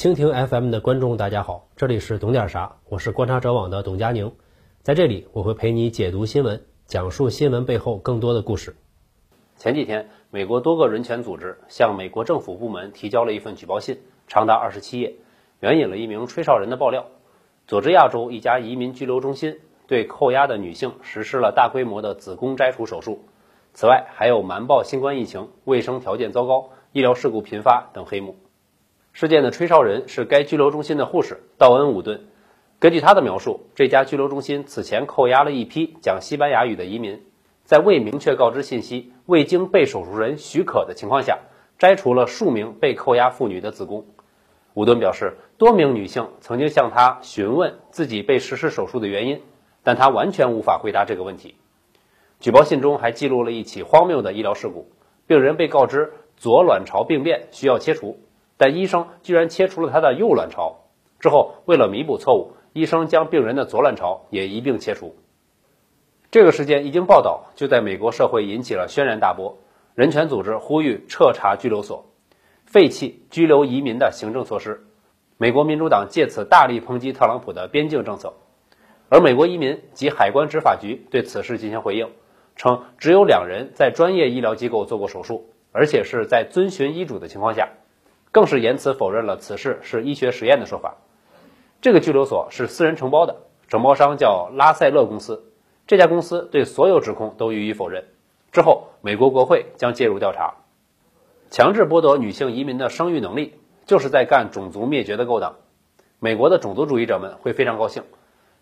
蜻蜓 FM 的观众，大家好，这里是懂点啥，我是观察者网的董佳宁，在这里我会陪你解读新闻，讲述新闻背后更多的故事。前几天，美国多个人权组织向美国政府部门提交了一份举报信，长达二十七页，援引了一名吹哨人的爆料：佐治亚州一家移民拘留中心对扣押的女性实施了大规模的子宫摘除手术，此外还有瞒报新冠疫情、卫生条件糟糕、医疗事故频发等黑幕。事件的吹哨人是该拘留中心的护士道恩·伍顿。根据他的描述，这家拘留中心此前扣押了一批讲西班牙语的移民，在未明确告知信息、未经被手术人许可的情况下，摘除了数名被扣押妇女的子宫。伍顿表示，多名女性曾经向他询问自己被实施手术的原因，但他完全无法回答这个问题。举报信中还记录了一起荒谬的医疗事故：病人被告知左卵巢病变需要切除。但医生居然切除了他的右卵巢，之后为了弥补错误，医生将病人的左卵巢也一并切除。这个事件一经报道，就在美国社会引起了轩然大波。人权组织呼吁彻查拘留所，废弃拘留移民的行政措施。美国民主党借此大力抨击特朗普的边境政策，而美国移民及海关执法局对此事进行回应，称只有两人在专业医疗机构做过手术，而且是在遵循医嘱的情况下。更是言辞否认了此事是医学实验的说法。这个拘留所是私人承包的，承包商叫拉塞勒公司。这家公司对所有指控都予以否认。之后，美国国会将介入调查。强制剥夺女性移民的生育能力，就是在干种族灭绝的勾当。美国的种族主义者们会非常高兴，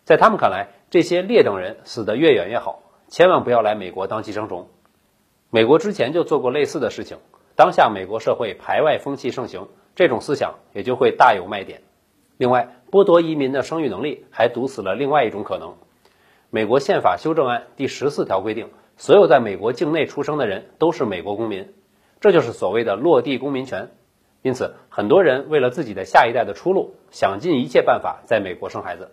在他们看来，这些劣等人死得越远越好，千万不要来美国当寄生虫。美国之前就做过类似的事情。当下美国社会排外风气盛行，这种思想也就会大有卖点。另外，剥夺移民的生育能力还堵死了另外一种可能。美国宪法修正案第十四条规定，所有在美国境内出生的人都是美国公民，这就是所谓的落地公民权。因此，很多人为了自己的下一代的出路，想尽一切办法在美国生孩子。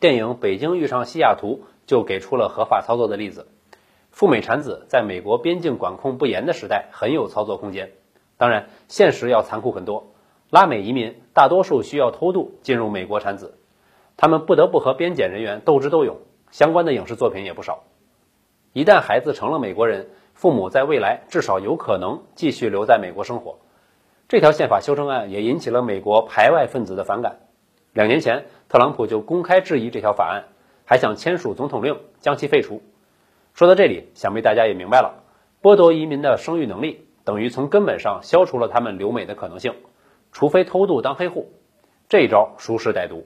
电影《北京遇上西雅图》就给出了合法操作的例子。赴美产子在美国边境管控不严的时代很有操作空间，当然现实要残酷很多。拉美移民大多数需要偷渡进入美国产子，他们不得不和边检人员斗智斗勇，相关的影视作品也不少。一旦孩子成了美国人，父母在未来至少有可能继续留在美国生活。这条宪法修正案也引起了美国排外分子的反感。两年前，特朗普就公开质疑这条法案，还想签署总统令将其废除。说到这里，想必大家也明白了，剥夺移民的生育能力，等于从根本上消除了他们留美的可能性，除非偷渡当黑户。这一招熟视歹毒。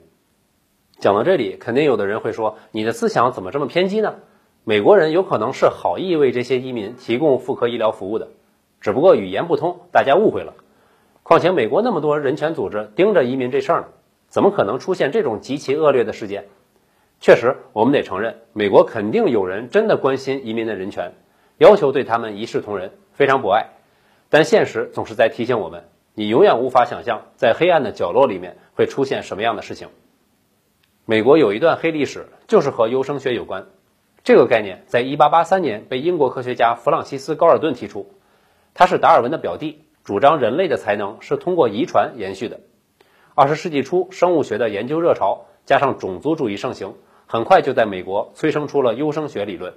讲到这里，肯定有的人会说，你的思想怎么这么偏激呢？美国人有可能是好意为这些移民提供妇科医疗服务的，只不过语言不通，大家误会了。况且美国那么多人权组织盯着移民这事儿呢，怎么可能出现这种极其恶劣的事件？确实，我们得承认，美国肯定有人真的关心移民的人权，要求对他们一视同仁，非常博爱。但现实总是在提醒我们，你永远无法想象在黑暗的角落里面会出现什么样的事情。美国有一段黑历史，就是和优生学有关。这个概念在1883年被英国科学家弗朗西斯·高尔顿提出，他是达尔文的表弟，主张人类的才能是通过遗传延续的。20世纪初，生物学的研究热潮加上种族主义盛行。很快就在美国催生出了优生学理论。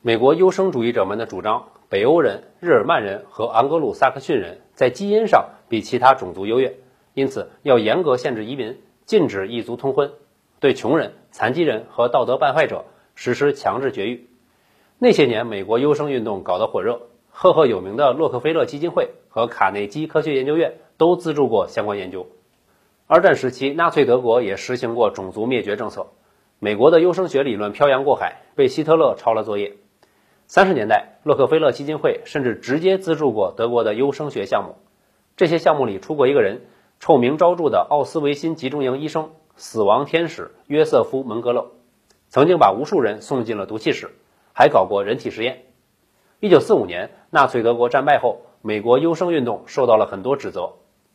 美国优生主义者们的主张，北欧人、日耳曼人和昂格鲁萨克逊人在基因上比其他种族优越，因此要严格限制移民，禁止异族通婚，对穷人、残疾人和道德败坏者实施强制绝育。那些年，美国优生运动搞得火热，赫赫有名的洛克菲勒基金会和卡内基科学研究院都资助过相关研究。二战时期，纳粹德国也实行过种族灭绝政策。美国的优生学理论漂洋过海，被希特勒抄了作业。三十年代，洛克菲勒基金会甚至直接资助过德国的优生学项目。这些项目里出过一个人，臭名昭著的奥斯维辛集中营医生、死亡天使约瑟夫·门格勒，曾经把无数人送进了毒气室，还搞过人体实验。一九四五年，纳粹德国战败后，美国优生运动受到了很多指责，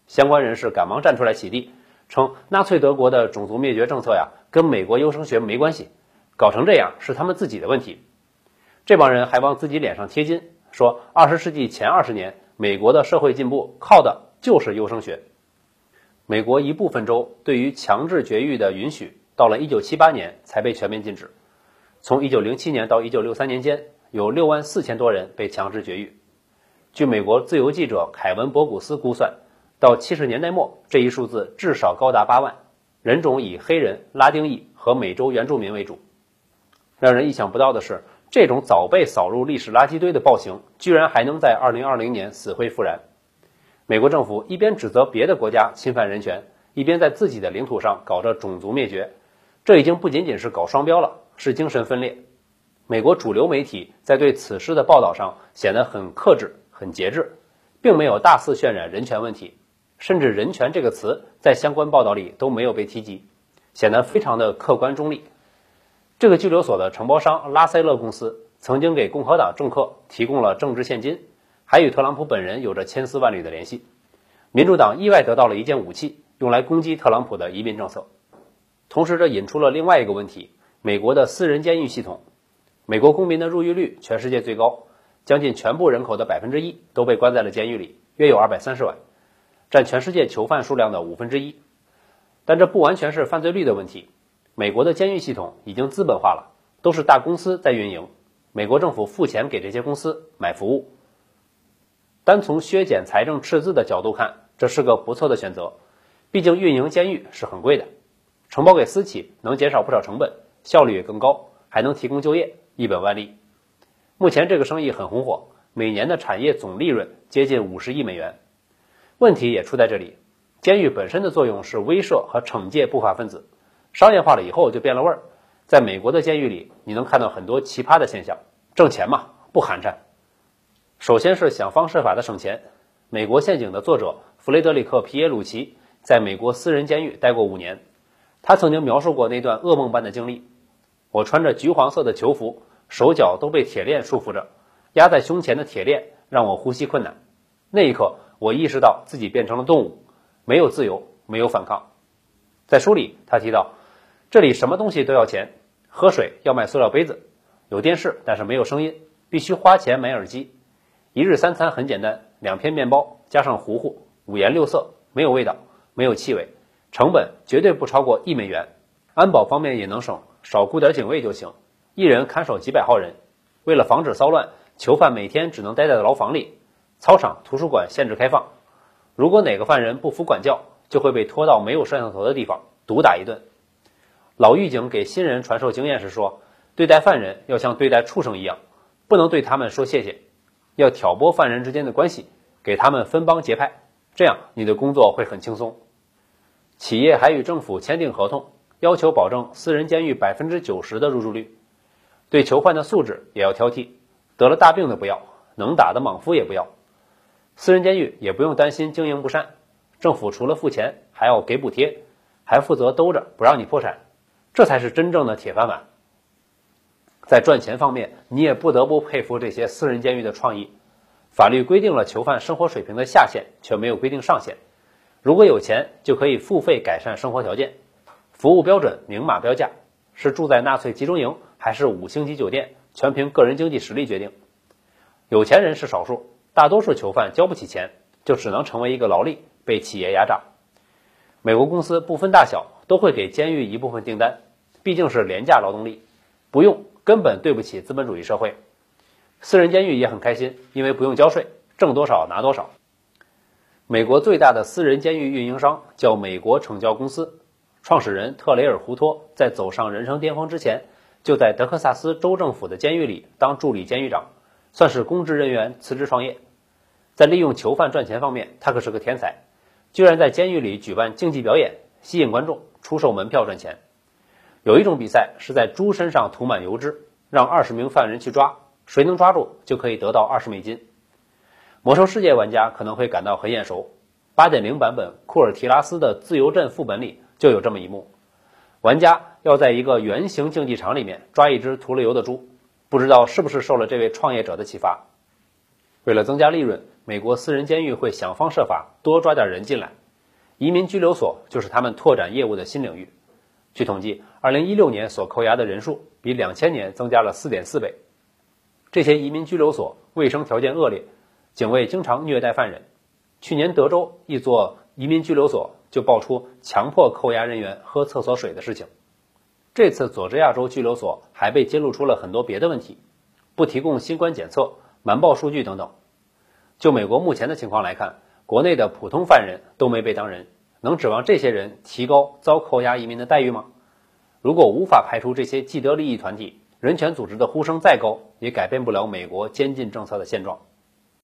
相关人士赶忙站出来起立。称纳粹德国的种族灭绝政策呀，跟美国优生学没关系，搞成这样是他们自己的问题。这帮人还往自己脸上贴金，说二十世纪前二十年美国的社会进步靠的就是优生学。美国一部分州对于强制绝育的允许，到了一九七八年才被全面禁止。从一九零七年到一九六三年间，有六万四千多人被强制绝育。据美国自由记者凯文·博古斯估算，到70年代末，这一数字至少高达8万。人种以黑人、拉丁裔和美洲原住民为主。让人意想不到的是，这种早被扫入历史垃圾堆的暴行，居然还能在2020年死灰复燃。美国政府一边指责别的国家侵犯人权，一边在自己的领土上搞着种族灭绝，这已经不仅仅是搞双标了，是精神分裂。美国主流媒体在对此事的报道上显得很克制、很节制，并没有大肆渲染人权问题。甚至“人权”这个词在相关报道里都没有被提及，显得非常的客观中立。这个拘留所的承包商拉塞勒公司曾经给共和党政客提供了政治现金，还与特朗普本人有着千丝万缕的联系。民主党意外得到了一件武器，用来攻击特朗普的移民政策。同时，这引出了另外一个问题：美国的私人监狱系统。美国公民的入狱率全世界最高，将近全部人口的百分之一都被关在了监狱里，约有二百三十万。占全世界囚犯数量的五分之一，但这不完全是犯罪率的问题。美国的监狱系统已经资本化了，都是大公司在运营，美国政府付钱给这些公司买服务。单从削减财政赤字的角度看，这是个不错的选择。毕竟运营监狱是很贵的，承包给私企能减少不少成本，效率也更高，还能提供就业，一本万利。目前这个生意很红火，每年的产业总利润接近五十亿美元。问题也出在这里，监狱本身的作用是威慑和惩戒不法分子，商业化了以后就变了味儿。在美国的监狱里，你能看到很多奇葩的现象，挣钱嘛，不寒碜。首先是想方设法的省钱。美国陷阱的作者弗雷德里克皮耶鲁奇在美国私人监狱待过五年，他曾经描述过那段噩梦般的经历：我穿着橘黄色的囚服，手脚都被铁链束缚着，压在胸前的铁链让我呼吸困难。那一刻。我意识到自己变成了动物，没有自由，没有反抗。在书里，他提到，这里什么东西都要钱，喝水要买塑料杯子，有电视但是没有声音，必须花钱买耳机。一日三餐很简单，两片面包加上糊糊，五颜六色，没有味道，没有气味，成本绝对不超过一美元。安保方面也能省，少雇点警卫就行，一人看守几百号人。为了防止骚乱，囚犯每天只能待在牢房里。操场、图书馆限制开放。如果哪个犯人不服管教，就会被拖到没有摄像头的地方毒打一顿。老狱警给新人传授经验时说：“对待犯人要像对待畜生一样，不能对他们说谢谢，要挑拨犯人之间的关系，给他们分帮结派，这样你的工作会很轻松。”企业还与政府签订合同，要求保证私人监狱百分之九十的入住率。对囚犯的素质也要挑剔，得了大病的不要，能打的莽夫也不要。私人监狱也不用担心经营不善，政府除了付钱，还要给补贴，还负责兜着不让你破产，这才是真正的铁饭碗。在赚钱方面，你也不得不佩服这些私人监狱的创意。法律规定了囚犯生活水平的下限，却没有规定上限。如果有钱，就可以付费改善生活条件，服务标准明码标价，是住在纳粹集中营还是五星级酒店，全凭个人经济实力决定。有钱人是少数。大多数囚犯交不起钱，就只能成为一个劳力，被企业压榨。美国公司不分大小都会给监狱一部分订单，毕竟是廉价劳动力，不用根本对不起资本主义社会。私人监狱也很开心，因为不用交税，挣多少拿多少。美国最大的私人监狱运营商叫美国惩教公司，创始人特雷尔胡托在走上人生巅峰之前，就在德克萨斯州政府的监狱里当助理监狱长。算是公职人员辞职创业，在利用囚犯赚钱方面，他可是个天才，居然在监狱里举办竞技表演，吸引观众，出售门票赚钱。有一种比赛是在猪身上涂满油脂，让二十名犯人去抓，谁能抓住就可以得到二十美金。魔兽世界玩家可能会感到很眼熟，八点零版本库尔提拉斯的自由镇副本里就有这么一幕，玩家要在一个圆形竞技场里面抓一只涂了油的猪。不知道是不是受了这位创业者的启发，为了增加利润，美国私人监狱会想方设法多抓点人进来。移民拘留所就是他们拓展业务的新领域。据统计，2016年所扣押的人数比2000年增加了4.4倍。这些移民拘留所卫生条件恶劣，警卫经常虐待犯人。去年德州一座移民拘留所就爆出强迫扣押人员喝厕所水的事情。这次佐治亚州拘留所还被揭露出了很多别的问题，不提供新冠检测、瞒报数据等等。就美国目前的情况来看，国内的普通犯人都没被当人，能指望这些人提高遭扣押移民的待遇吗？如果无法排除这些既得利益团体，人权组织的呼声再高，也改变不了美国监禁政策的现状。